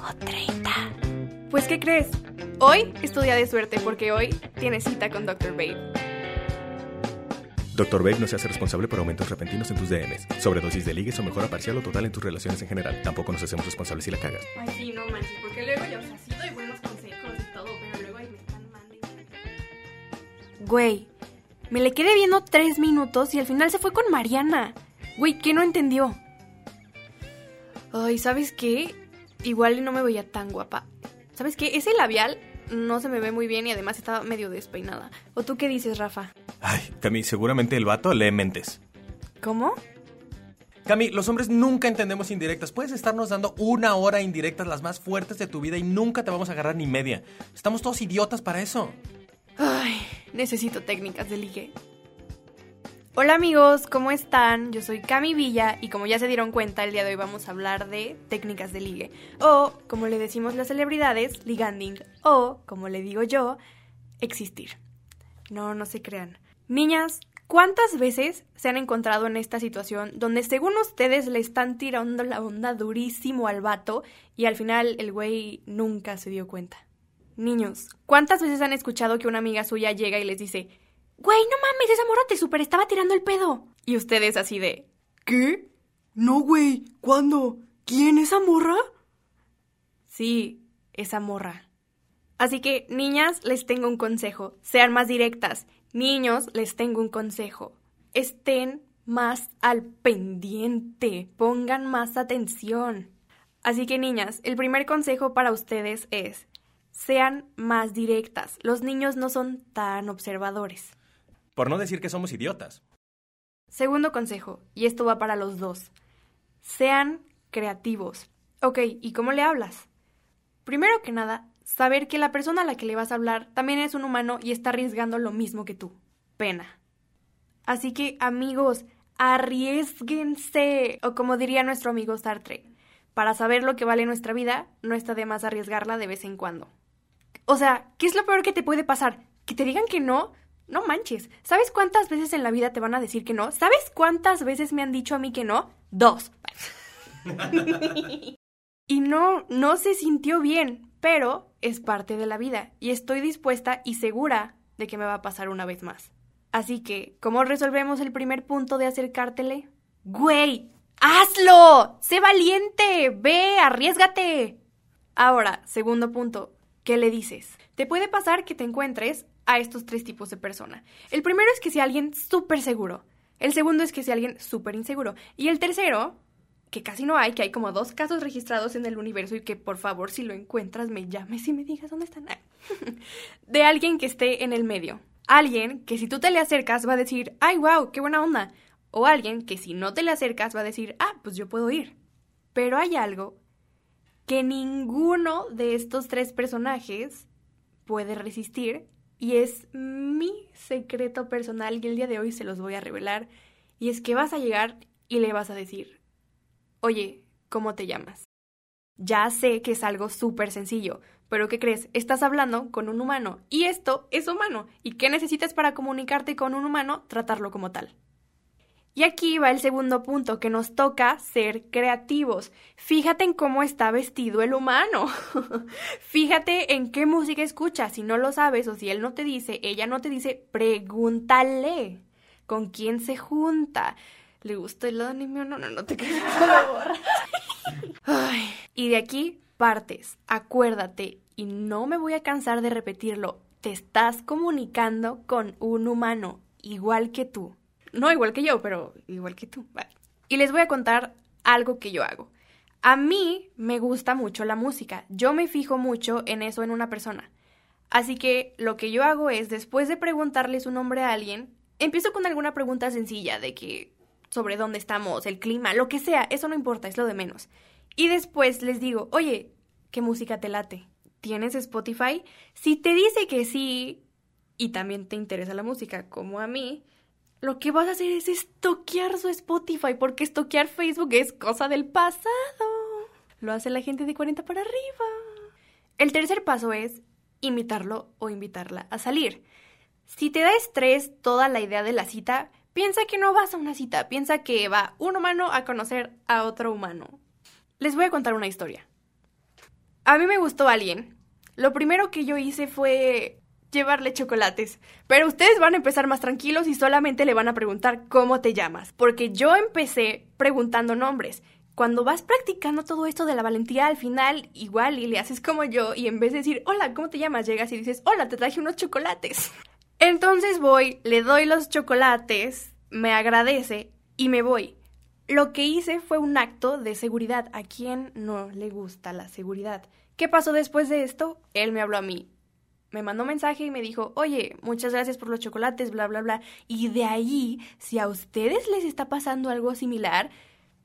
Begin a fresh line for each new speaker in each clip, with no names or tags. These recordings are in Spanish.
O 30. Pues, ¿qué crees? Hoy es tu día de suerte porque hoy tienes cita con Dr. Babe.
Dr. Babe no se hace responsable por aumentos repentinos en tus DMs, sobredosis de ligues o mejora parcial o total en tus relaciones en general. Tampoco nos hacemos responsables si la cagas.
Ay, sí, no manches, porque luego yo, o sea, sí doy buenos consejos y todo, pero luego ahí me están mandando. Güey, me le quedé viendo tres minutos y al final se fue con Mariana. Güey, ¿qué no entendió? Ay, ¿sabes qué? Igual no me veía tan guapa. ¿Sabes qué? Ese labial no se me ve muy bien y además estaba medio despeinada. ¿O tú qué dices, Rafa?
Ay, Cami, seguramente el vato lee mentes.
¿Cómo?
Cami, los hombres nunca entendemos indirectas. Puedes estarnos dando una hora indirectas las más fuertes de tu vida y nunca te vamos a agarrar ni media. Estamos todos idiotas para eso.
Ay, necesito técnicas de ligue. Hola amigos, ¿cómo están? Yo soy Cami Villa y como ya se dieron cuenta, el día de hoy vamos a hablar de técnicas de ligue. O, como le decimos las celebridades, liganding. O, como le digo yo, existir. No, no se crean. Niñas, ¿cuántas veces se han encontrado en esta situación donde según ustedes le están tirando la onda durísimo al vato y al final el güey nunca se dio cuenta? Niños, ¿cuántas veces han escuchado que una amiga suya llega y les dice, Güey, no mames, esa morra te super estaba tirando el pedo? Y ustedes así de,
¿Qué? No, güey. ¿Cuándo? ¿Quién? ¿Esa morra?
sí, esa morra. Así que, niñas, les tengo un consejo. Sean más directas. Niños, les tengo un consejo. Estén más al pendiente. Pongan más atención. Así que, niñas, el primer consejo para ustedes es, sean más directas. Los niños no son tan observadores.
Por no decir que somos idiotas.
Segundo consejo, y esto va para los dos. Sean creativos. Ok, ¿y cómo le hablas? Primero que nada, saber que la persona a la que le vas a hablar también es un humano y está arriesgando lo mismo que tú. Pena. Así que, amigos, arriesguense. O como diría nuestro amigo Sartre, para saber lo que vale nuestra vida, no está de más arriesgarla de vez en cuando. O sea, ¿qué es lo peor que te puede pasar? ¿Que te digan que no? No manches. ¿Sabes cuántas veces en la vida te van a decir que no? ¿Sabes cuántas veces me han dicho a mí que no? Dos. y no, no se sintió bien, pero es parte de la vida y estoy dispuesta y segura de que me va a pasar una vez más. Así que, ¿cómo resolvemos el primer punto de acercártele? ¡Güey! ¡Hazlo! ¡Sé valiente! ¡Ve! ¡Arriesgate! Ahora, segundo punto, ¿qué le dices? Te puede pasar que te encuentres a estos tres tipos de persona. El primero es que sea alguien súper seguro. El segundo es que sea alguien súper inseguro. Y el tercero, que casi no hay, que hay como dos casos registrados en el universo y que por favor si lo encuentras me llames y me digas dónde están. de alguien que esté en el medio. Alguien que si tú te le acercas va a decir, ay, wow, qué buena onda. O alguien que si no te le acercas va a decir, ah, pues yo puedo ir. Pero hay algo que ninguno de estos tres personajes puede resistir y es mi secreto personal y el día de hoy se los voy a revelar. Y es que vas a llegar y le vas a decir, oye, ¿cómo te llamas? Ya sé que es algo súper sencillo, pero ¿qué crees? Estás hablando con un humano y esto es humano. ¿Y qué necesitas para comunicarte con un humano? Tratarlo como tal. Y aquí va el segundo punto, que nos toca ser creativos. Fíjate en cómo está vestido el humano. Fíjate en qué música escucha. Si no lo sabes o si él no te dice, ella no te dice, pregúntale. ¿Con quién se junta? ¿Le gusta el anime o no? No, no te quedes por favor. Ay, y de aquí partes. Acuérdate, y no me voy a cansar de repetirlo, te estás comunicando con un humano, igual que tú. No igual que yo, pero igual que tú. Vale. Y les voy a contar algo que yo hago. A mí me gusta mucho la música. Yo me fijo mucho en eso en una persona. Así que lo que yo hago es, después de preguntarle su nombre a alguien, empiezo con alguna pregunta sencilla de que sobre dónde estamos, el clima, lo que sea, eso no importa, es lo de menos. Y después les digo, oye, qué música te late. ¿Tienes Spotify? Si te dice que sí y también te interesa la música, como a mí, lo que vas a hacer es estoquear su Spotify, porque estoquear Facebook es cosa del pasado. Lo hace la gente de 40 para arriba. El tercer paso es invitarlo o invitarla a salir. Si te da estrés toda la idea de la cita, piensa que no vas a una cita, piensa que va un humano a conocer a otro humano. Les voy a contar una historia. A mí me gustó alguien. Lo primero que yo hice fue llevarle chocolates. Pero ustedes van a empezar más tranquilos y solamente le van a preguntar cómo te llamas. Porque yo empecé preguntando nombres. Cuando vas practicando todo esto de la valentía, al final igual y le haces como yo y en vez de decir, hola, ¿cómo te llamas? Llegas y dices, hola, te traje unos chocolates. Entonces voy, le doy los chocolates, me agradece y me voy. Lo que hice fue un acto de seguridad. ¿A quién no le gusta la seguridad? ¿Qué pasó después de esto? Él me habló a mí me mandó mensaje y me dijo, oye, muchas gracias por los chocolates, bla, bla, bla. Y de ahí, si a ustedes les está pasando algo similar,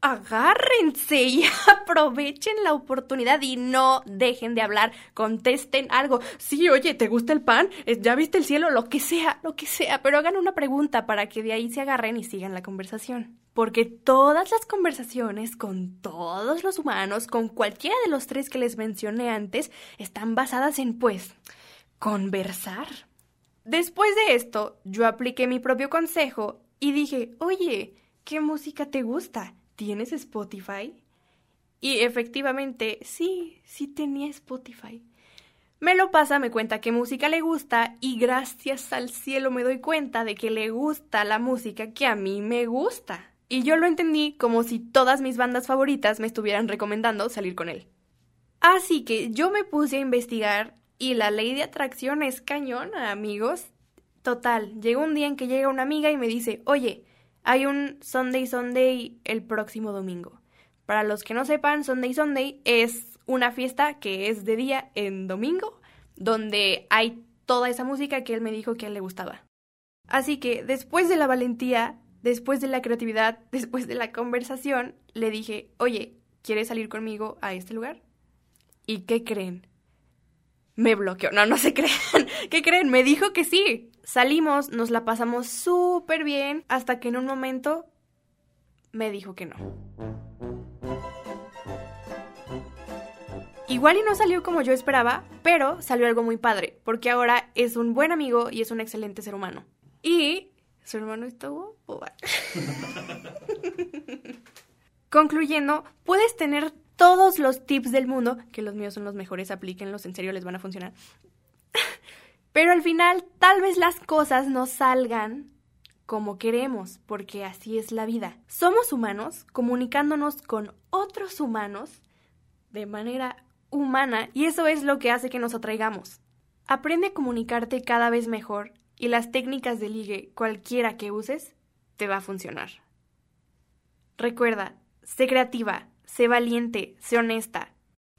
agárrense y aprovechen la oportunidad y no dejen de hablar, contesten algo. Sí, oye, ¿te gusta el pan? Eh, ¿Ya viste el cielo? Lo que sea, lo que sea, pero hagan una pregunta para que de ahí se agarren y sigan la conversación. Porque todas las conversaciones con todos los humanos, con cualquiera de los tres que les mencioné antes, están basadas en pues conversar. Después de esto, yo apliqué mi propio consejo y dije, oye, ¿qué música te gusta? ¿Tienes Spotify? Y efectivamente, sí, sí tenía Spotify. Me lo pasa, me cuenta qué música le gusta y gracias al cielo me doy cuenta de que le gusta la música que a mí me gusta. Y yo lo entendí como si todas mis bandas favoritas me estuvieran recomendando salir con él. Así que yo me puse a investigar y la ley de atracción es cañona, amigos. Total, llega un día en que llega una amiga y me dice, oye, hay un Sunday Sunday el próximo domingo. Para los que no sepan, Sunday Sunday es una fiesta que es de día en domingo, donde hay toda esa música que él me dijo que a él le gustaba. Así que después de la valentía, después de la creatividad, después de la conversación, le dije, oye, ¿quieres salir conmigo a este lugar? ¿Y qué creen? Me bloqueó. No, no se creen. ¿Qué creen? Me dijo que sí. Salimos, nos la pasamos súper bien, hasta que en un momento me dijo que no. Igual y no salió como yo esperaba, pero salió algo muy padre, porque ahora es un buen amigo y es un excelente ser humano. Y su hermano está guapo. Concluyendo, puedes tener todos los tips del mundo, que los míos son los mejores, aplíquenlos, en serio les van a funcionar. Pero al final, tal vez las cosas no salgan como queremos, porque así es la vida. Somos humanos comunicándonos con otros humanos de manera humana y eso es lo que hace que nos atraigamos. Aprende a comunicarte cada vez mejor y las técnicas de ligue, cualquiera que uses, te va a funcionar. Recuerda, sé creativa, sé valiente, sé honesta.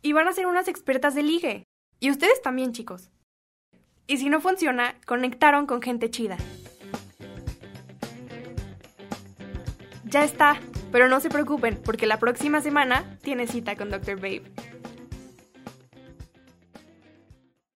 Y van a ser unas expertas de ligue. Y ustedes también, chicos. Y si no funciona, conectaron con gente chida. Ya está, pero no se preocupen porque la próxima semana tiene cita con Dr. Babe.